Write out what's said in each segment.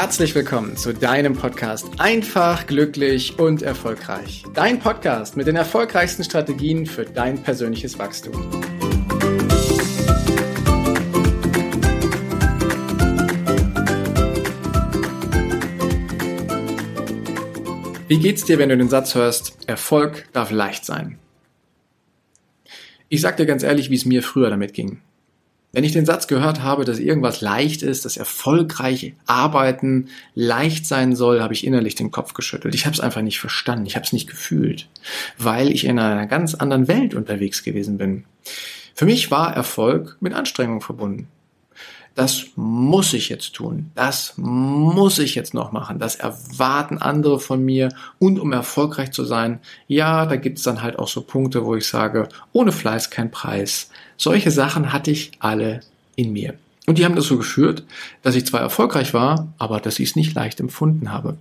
herzlich willkommen zu deinem Podcast Einfach, glücklich und erfolgreich. Dein Podcast mit den erfolgreichsten Strategien für dein persönliches Wachstum. Wie geht's dir, wenn du den Satz hörst, Erfolg darf leicht sein? Ich sag dir ganz ehrlich, wie es mir früher damit ging. Wenn ich den Satz gehört habe, dass irgendwas leicht ist, dass erfolgreich arbeiten leicht sein soll, habe ich innerlich den Kopf geschüttelt. Ich habe es einfach nicht verstanden, ich habe es nicht gefühlt, weil ich in einer ganz anderen Welt unterwegs gewesen bin. Für mich war Erfolg mit Anstrengung verbunden das muss ich jetzt tun, das muss ich jetzt noch machen, das erwarten andere von mir und um erfolgreich zu sein, ja, da gibt es dann halt auch so Punkte, wo ich sage, ohne Fleiß kein Preis. Solche Sachen hatte ich alle in mir. Und die haben dazu geführt, dass ich zwar erfolgreich war, aber dass ich es nicht leicht empfunden habe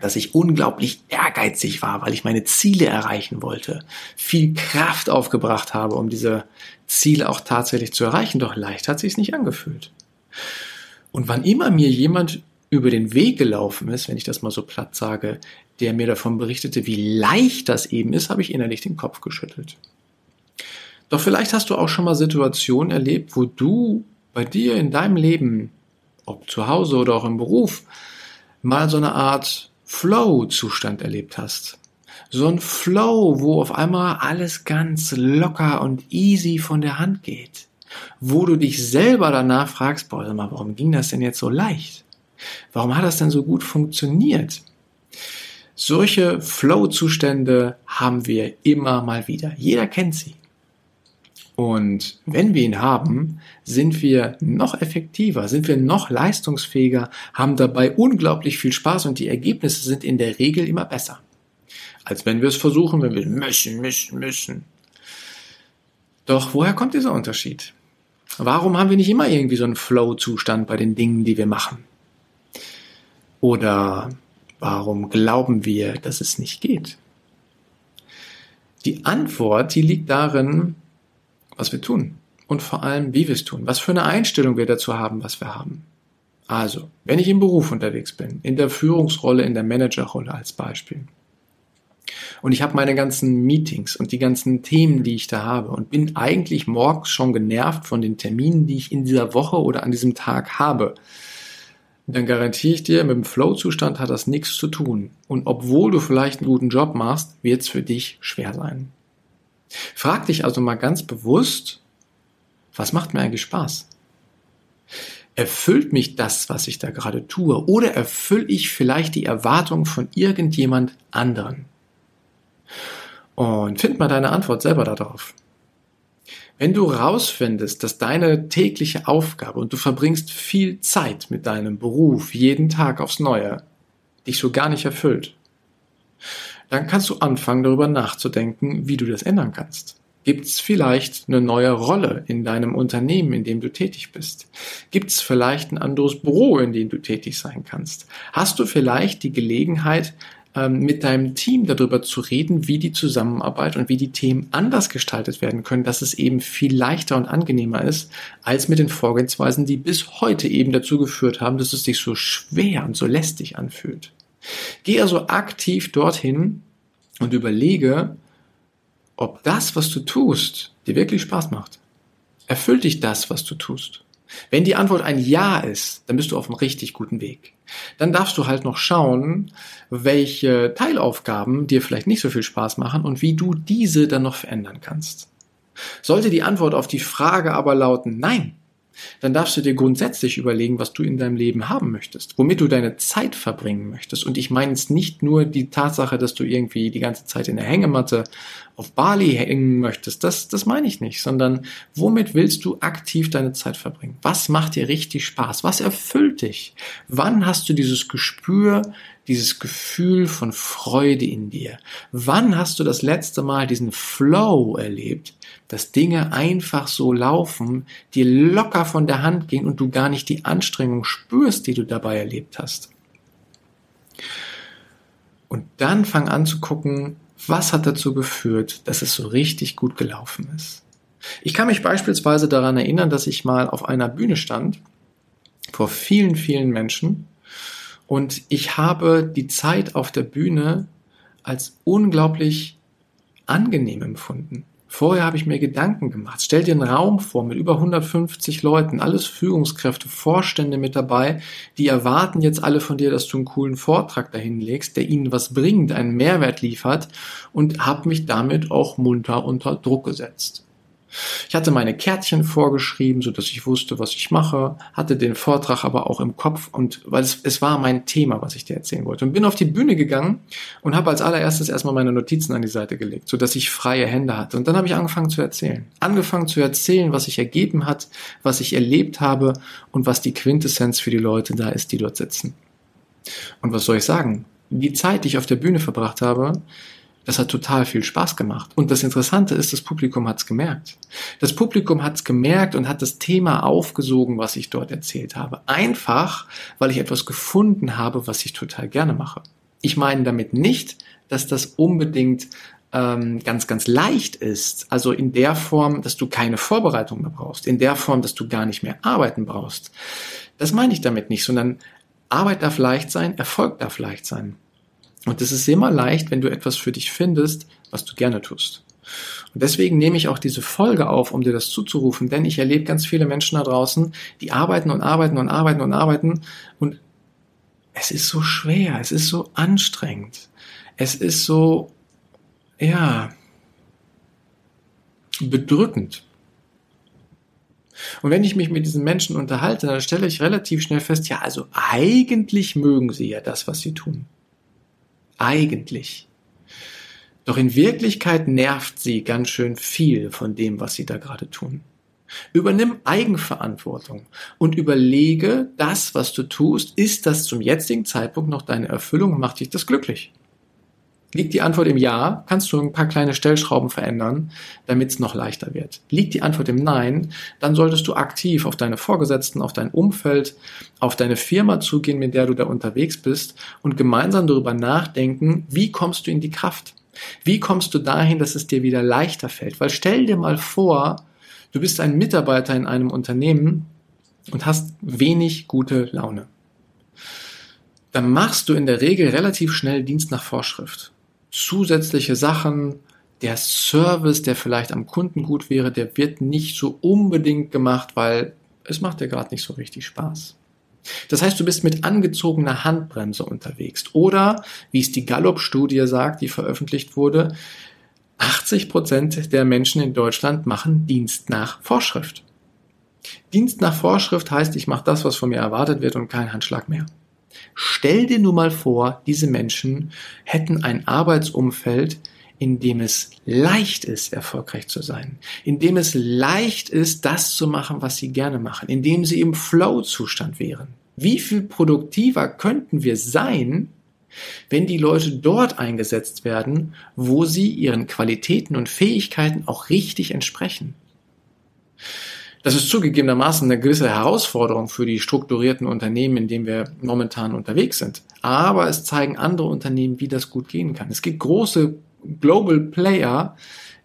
dass ich unglaublich ehrgeizig war, weil ich meine Ziele erreichen wollte, viel Kraft aufgebracht habe, um diese Ziele auch tatsächlich zu erreichen, doch leicht hat sich nicht angefühlt. Und wann immer mir jemand über den Weg gelaufen ist, wenn ich das mal so platt sage, der mir davon berichtete, wie leicht das eben ist, habe ich innerlich den Kopf geschüttelt. Doch vielleicht hast du auch schon mal Situationen erlebt, wo du bei dir in deinem Leben, ob zu Hause oder auch im Beruf, mal so eine Art Flow-Zustand erlebt hast. So ein Flow, wo auf einmal alles ganz locker und easy von der Hand geht. Wo du dich selber danach fragst, boah, warum ging das denn jetzt so leicht? Warum hat das denn so gut funktioniert? Solche Flow-Zustände haben wir immer mal wieder. Jeder kennt sie. Und wenn wir ihn haben, sind wir noch effektiver, sind wir noch leistungsfähiger, haben dabei unglaublich viel Spaß und die Ergebnisse sind in der Regel immer besser. Als wenn wir es versuchen, wenn wir müssen, müssen, müssen. Doch woher kommt dieser Unterschied? Warum haben wir nicht immer irgendwie so einen Flow-Zustand bei den Dingen, die wir machen? Oder warum glauben wir, dass es nicht geht? Die Antwort, die liegt darin, was wir tun und vor allem, wie wir es tun, was für eine Einstellung wir dazu haben, was wir haben. Also, wenn ich im Beruf unterwegs bin, in der Führungsrolle, in der Managerrolle als Beispiel, und ich habe meine ganzen Meetings und die ganzen Themen, die ich da habe und bin eigentlich morgens schon genervt von den Terminen, die ich in dieser Woche oder an diesem Tag habe, dann garantiere ich dir, mit dem Flow-Zustand hat das nichts zu tun. Und obwohl du vielleicht einen guten Job machst, wird es für dich schwer sein. Frag dich also mal ganz bewusst, was macht mir eigentlich Spaß? Erfüllt mich das, was ich da gerade tue? Oder erfülle ich vielleicht die Erwartung von irgendjemand anderen? Und find mal deine Antwort selber darauf. Wenn du rausfindest, dass deine tägliche Aufgabe und du verbringst viel Zeit mit deinem Beruf jeden Tag aufs Neue, dich so gar nicht erfüllt, dann kannst du anfangen, darüber nachzudenken, wie du das ändern kannst. Gibt es vielleicht eine neue Rolle in deinem Unternehmen, in dem du tätig bist? Gibt es vielleicht ein anderes Büro, in dem du tätig sein kannst? Hast du vielleicht die Gelegenheit, ähm, mit deinem Team darüber zu reden, wie die Zusammenarbeit und wie die Themen anders gestaltet werden können, dass es eben viel leichter und angenehmer ist, als mit den Vorgehensweisen, die bis heute eben dazu geführt haben, dass es sich so schwer und so lästig anfühlt. Geh also aktiv dorthin und überlege, ob das, was du tust, dir wirklich Spaß macht. Erfüllt dich das, was du tust? Wenn die Antwort ein Ja ist, dann bist du auf einem richtig guten Weg. Dann darfst du halt noch schauen, welche Teilaufgaben dir vielleicht nicht so viel Spaß machen und wie du diese dann noch verändern kannst. Sollte die Antwort auf die Frage aber lauten Nein, dann darfst du dir grundsätzlich überlegen, was du in deinem Leben haben möchtest, womit du deine Zeit verbringen möchtest. Und ich meine jetzt nicht nur die Tatsache, dass du irgendwie die ganze Zeit in der Hängematte auf Bali hängen möchtest, das, das meine ich nicht, sondern womit willst du aktiv deine Zeit verbringen? Was macht dir richtig Spaß? Was erfüllt dich? Wann hast du dieses Gespür, dieses Gefühl von Freude in dir? Wann hast du das letzte Mal diesen Flow erlebt, dass Dinge einfach so laufen, dir locker von der Hand gehen und du gar nicht die Anstrengung spürst, die du dabei erlebt hast? Und dann fang an zu gucken, was hat dazu geführt, dass es so richtig gut gelaufen ist. Ich kann mich beispielsweise daran erinnern, dass ich mal auf einer Bühne stand, vor vielen, vielen Menschen Und ich habe die Zeit auf der Bühne als unglaublich angenehm empfunden. Vorher habe ich mir Gedanken gemacht. Stell dir einen Raum vor mit über 150 Leuten, alles Führungskräfte, Vorstände mit dabei, die erwarten jetzt alle von dir, dass du einen coolen Vortrag dahin legst, der ihnen was bringt, einen Mehrwert liefert und habe mich damit auch munter unter Druck gesetzt. Ich hatte meine Kärtchen vorgeschrieben, so dass ich wusste, was ich mache, hatte den Vortrag aber auch im Kopf und weil es, es war mein Thema, was ich dir erzählen wollte und bin auf die Bühne gegangen und habe als allererstes erstmal meine Notizen an die Seite gelegt, so dass ich freie Hände hatte und dann habe ich angefangen zu erzählen. Angefangen zu erzählen, was sich ergeben hat, was ich erlebt habe und was die Quintessenz für die Leute da ist, die dort sitzen. Und was soll ich sagen? Die Zeit, die ich auf der Bühne verbracht habe, das hat total viel Spaß gemacht. Und das Interessante ist, das Publikum hat es gemerkt. Das Publikum hat es gemerkt und hat das Thema aufgesogen, was ich dort erzählt habe. Einfach, weil ich etwas gefunden habe, was ich total gerne mache. Ich meine damit nicht, dass das unbedingt ähm, ganz, ganz leicht ist. Also in der Form, dass du keine Vorbereitung mehr brauchst. In der Form, dass du gar nicht mehr arbeiten brauchst. Das meine ich damit nicht, sondern Arbeit darf leicht sein, Erfolg darf leicht sein. Und es ist immer leicht, wenn du etwas für dich findest, was du gerne tust. Und deswegen nehme ich auch diese Folge auf, um dir das zuzurufen, denn ich erlebe ganz viele Menschen da draußen, die arbeiten und arbeiten und arbeiten und arbeiten und es ist so schwer, es ist so anstrengend, es ist so, ja, bedrückend. Und wenn ich mich mit diesen Menschen unterhalte, dann stelle ich relativ schnell fest, ja, also eigentlich mögen sie ja das, was sie tun. Eigentlich. Doch in Wirklichkeit nervt sie ganz schön viel von dem, was sie da gerade tun. Übernimm Eigenverantwortung und überlege, das, was du tust, ist das zum jetzigen Zeitpunkt noch deine Erfüllung und macht dich das glücklich? Liegt die Antwort im Ja, kannst du ein paar kleine Stellschrauben verändern, damit es noch leichter wird. Liegt die Antwort im Nein, dann solltest du aktiv auf deine Vorgesetzten, auf dein Umfeld, auf deine Firma zugehen, mit der du da unterwegs bist und gemeinsam darüber nachdenken, wie kommst du in die Kraft? Wie kommst du dahin, dass es dir wieder leichter fällt? Weil stell dir mal vor, du bist ein Mitarbeiter in einem Unternehmen und hast wenig gute Laune. Dann machst du in der Regel relativ schnell Dienst nach Vorschrift zusätzliche Sachen, der Service, der vielleicht am Kunden gut wäre, der wird nicht so unbedingt gemacht, weil es macht dir gerade nicht so richtig Spaß. Das heißt, du bist mit angezogener Handbremse unterwegs. Oder, wie es die Gallup-Studie sagt, die veröffentlicht wurde, 80 Prozent der Menschen in Deutschland machen Dienst nach Vorschrift. Dienst nach Vorschrift heißt, ich mache das, was von mir erwartet wird und kein Handschlag mehr. Stell dir nur mal vor, diese Menschen hätten ein Arbeitsumfeld, in dem es leicht ist, erfolgreich zu sein, in dem es leicht ist, das zu machen, was sie gerne machen, in dem sie im Flow-Zustand wären. Wie viel produktiver könnten wir sein, wenn die Leute dort eingesetzt werden, wo sie ihren Qualitäten und Fähigkeiten auch richtig entsprechen? Das ist zugegebenermaßen eine gewisse Herausforderung für die strukturierten Unternehmen, in denen wir momentan unterwegs sind. Aber es zeigen andere Unternehmen, wie das gut gehen kann. Es gibt große Global Player,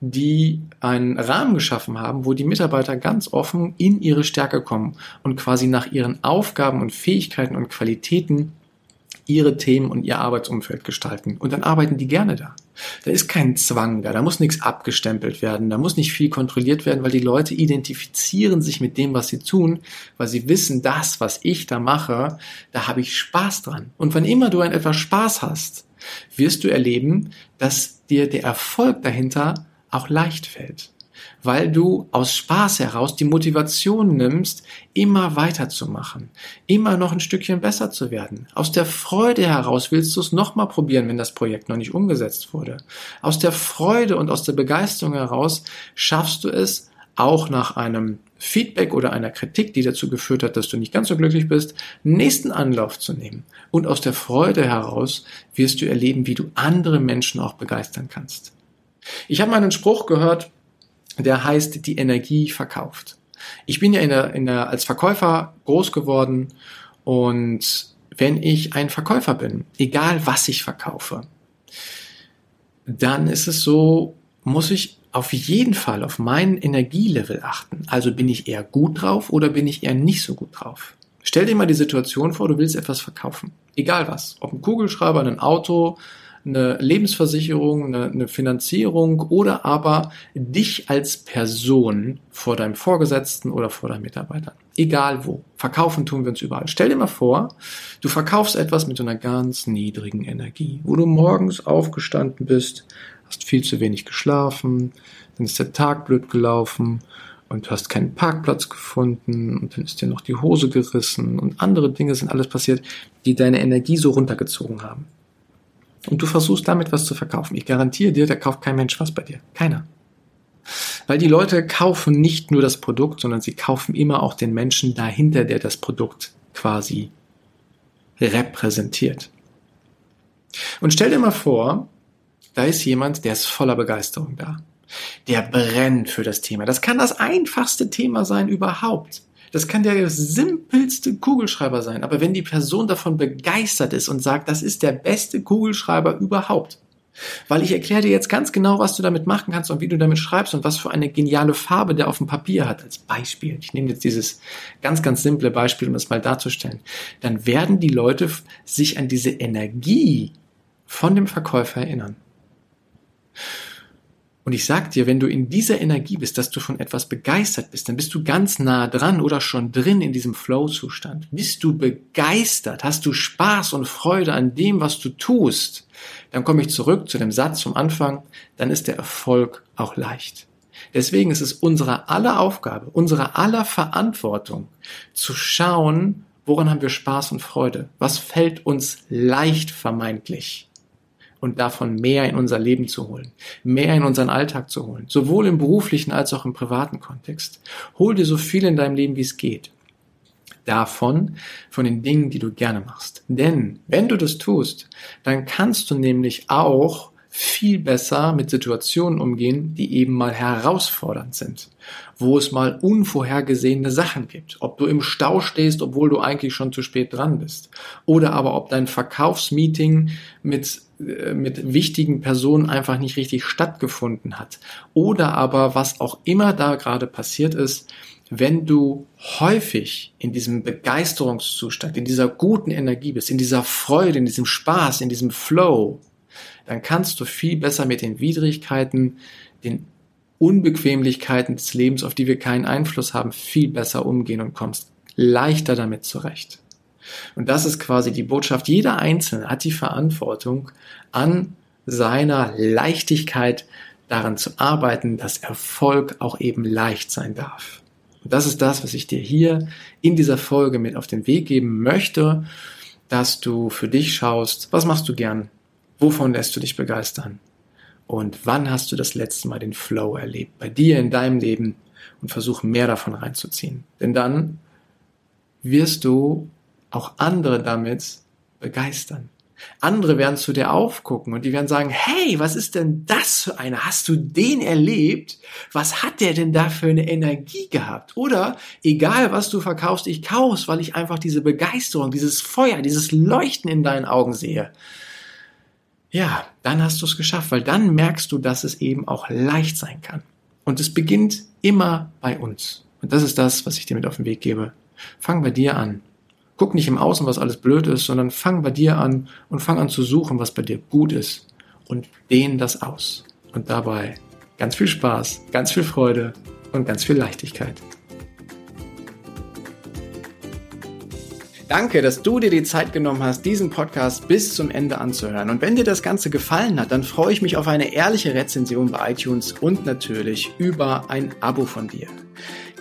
die einen Rahmen geschaffen haben, wo die Mitarbeiter ganz offen in ihre Stärke kommen und quasi nach ihren Aufgaben und Fähigkeiten und Qualitäten ihre Themen und ihr Arbeitsumfeld gestalten. Und dann arbeiten die gerne da. Da ist kein Zwang da, da muss nichts abgestempelt werden, da muss nicht viel kontrolliert werden, weil die Leute identifizieren sich mit dem, was sie tun, weil sie wissen, das, was ich da mache, da habe ich Spaß dran. Und wann immer du ein etwas Spaß hast, wirst du erleben, dass dir der Erfolg dahinter auch leicht fällt weil du aus Spaß heraus die Motivation nimmst, immer weiterzumachen, immer noch ein Stückchen besser zu werden. Aus der Freude heraus willst du es nochmal probieren, wenn das Projekt noch nicht umgesetzt wurde. Aus der Freude und aus der Begeisterung heraus schaffst du es, auch nach einem Feedback oder einer Kritik, die dazu geführt hat, dass du nicht ganz so glücklich bist, nächsten Anlauf zu nehmen. Und aus der Freude heraus wirst du erleben, wie du andere Menschen auch begeistern kannst. Ich habe mal einen Spruch gehört, der heißt die Energie verkauft. Ich bin ja in der, in der, als Verkäufer groß geworden und wenn ich ein Verkäufer bin, egal was ich verkaufe, dann ist es so, muss ich auf jeden Fall auf meinen Energielevel achten. Also bin ich eher gut drauf oder bin ich eher nicht so gut drauf? Stell dir mal die Situation vor, du willst etwas verkaufen. Egal was. Ob ein Kugelschreiber, ein Auto, eine Lebensversicherung, eine, eine Finanzierung oder aber dich als Person vor deinem Vorgesetzten oder vor deinem Mitarbeiter. Egal wo. Verkaufen tun wir uns überall. Stell dir mal vor, du verkaufst etwas mit so einer ganz niedrigen Energie, wo du morgens aufgestanden bist, hast viel zu wenig geschlafen, dann ist der Tag blöd gelaufen und du hast keinen Parkplatz gefunden und dann ist dir noch die Hose gerissen und andere Dinge sind alles passiert, die deine Energie so runtergezogen haben. Und du versuchst damit was zu verkaufen. Ich garantiere dir, da kauft kein Mensch was bei dir. Keiner. Weil die Leute kaufen nicht nur das Produkt, sondern sie kaufen immer auch den Menschen dahinter, der das Produkt quasi repräsentiert. Und stell dir mal vor, da ist jemand, der ist voller Begeisterung da. Der brennt für das Thema. Das kann das einfachste Thema sein überhaupt. Das kann der simpelste Kugelschreiber sein. Aber wenn die Person davon begeistert ist und sagt, das ist der beste Kugelschreiber überhaupt, weil ich erkläre dir jetzt ganz genau, was du damit machen kannst und wie du damit schreibst und was für eine geniale Farbe der auf dem Papier hat, als Beispiel. Ich nehme jetzt dieses ganz, ganz simple Beispiel, um das mal darzustellen. Dann werden die Leute sich an diese Energie von dem Verkäufer erinnern. Und ich sag dir, wenn du in dieser Energie bist, dass du von etwas begeistert bist, dann bist du ganz nah dran oder schon drin in diesem Flow-Zustand. Bist du begeistert, hast du Spaß und Freude an dem, was du tust, dann komme ich zurück zu dem Satz vom Anfang, dann ist der Erfolg auch leicht. Deswegen ist es unsere aller Aufgabe, unsere aller Verantwortung, zu schauen, woran haben wir Spaß und Freude? Was fällt uns leicht vermeintlich? Und davon mehr in unser Leben zu holen, mehr in unseren Alltag zu holen, sowohl im beruflichen als auch im privaten Kontext. Hol dir so viel in deinem Leben, wie es geht. Davon, von den Dingen, die du gerne machst. Denn wenn du das tust, dann kannst du nämlich auch viel besser mit Situationen umgehen, die eben mal herausfordernd sind, wo es mal unvorhergesehene Sachen gibt, ob du im Stau stehst, obwohl du eigentlich schon zu spät dran bist, oder aber ob dein Verkaufsmeeting mit mit wichtigen Personen einfach nicht richtig stattgefunden hat, oder aber was auch immer da gerade passiert ist, wenn du häufig in diesem Begeisterungszustand, in dieser guten Energie bist, in dieser Freude, in diesem Spaß, in diesem Flow, dann kannst du viel besser mit den Widrigkeiten, den Unbequemlichkeiten des Lebens, auf die wir keinen Einfluss haben, viel besser umgehen und kommst leichter damit zurecht. Und das ist quasi die Botschaft. Jeder Einzelne hat die Verantwortung, an seiner Leichtigkeit daran zu arbeiten, dass Erfolg auch eben leicht sein darf. Und das ist das, was ich dir hier in dieser Folge mit auf den Weg geben möchte, dass du für dich schaust, was machst du gern, Wovon lässt du dich begeistern? Und wann hast du das letzte Mal den Flow erlebt? Bei dir in deinem Leben und versuch mehr davon reinzuziehen. Denn dann wirst du auch andere damit begeistern. Andere werden zu dir aufgucken und die werden sagen, hey, was ist denn das für einer? Hast du den erlebt? Was hat der denn da für eine Energie gehabt? Oder egal, was du verkaufst, ich kauf's, weil ich einfach diese Begeisterung, dieses Feuer, dieses Leuchten in deinen Augen sehe ja, dann hast du es geschafft, weil dann merkst du, dass es eben auch leicht sein kann. Und es beginnt immer bei uns. Und das ist das, was ich dir mit auf den Weg gebe. Fang bei dir an. Guck nicht im Außen, was alles blöd ist, sondern fang bei dir an und fang an zu suchen, was bei dir gut ist. Und dehn das aus. Und dabei ganz viel Spaß, ganz viel Freude und ganz viel Leichtigkeit. Danke, dass du dir die Zeit genommen hast, diesen Podcast bis zum Ende anzuhören. Und wenn dir das Ganze gefallen hat, dann freue ich mich auf eine ehrliche Rezension bei iTunes und natürlich über ein Abo von dir.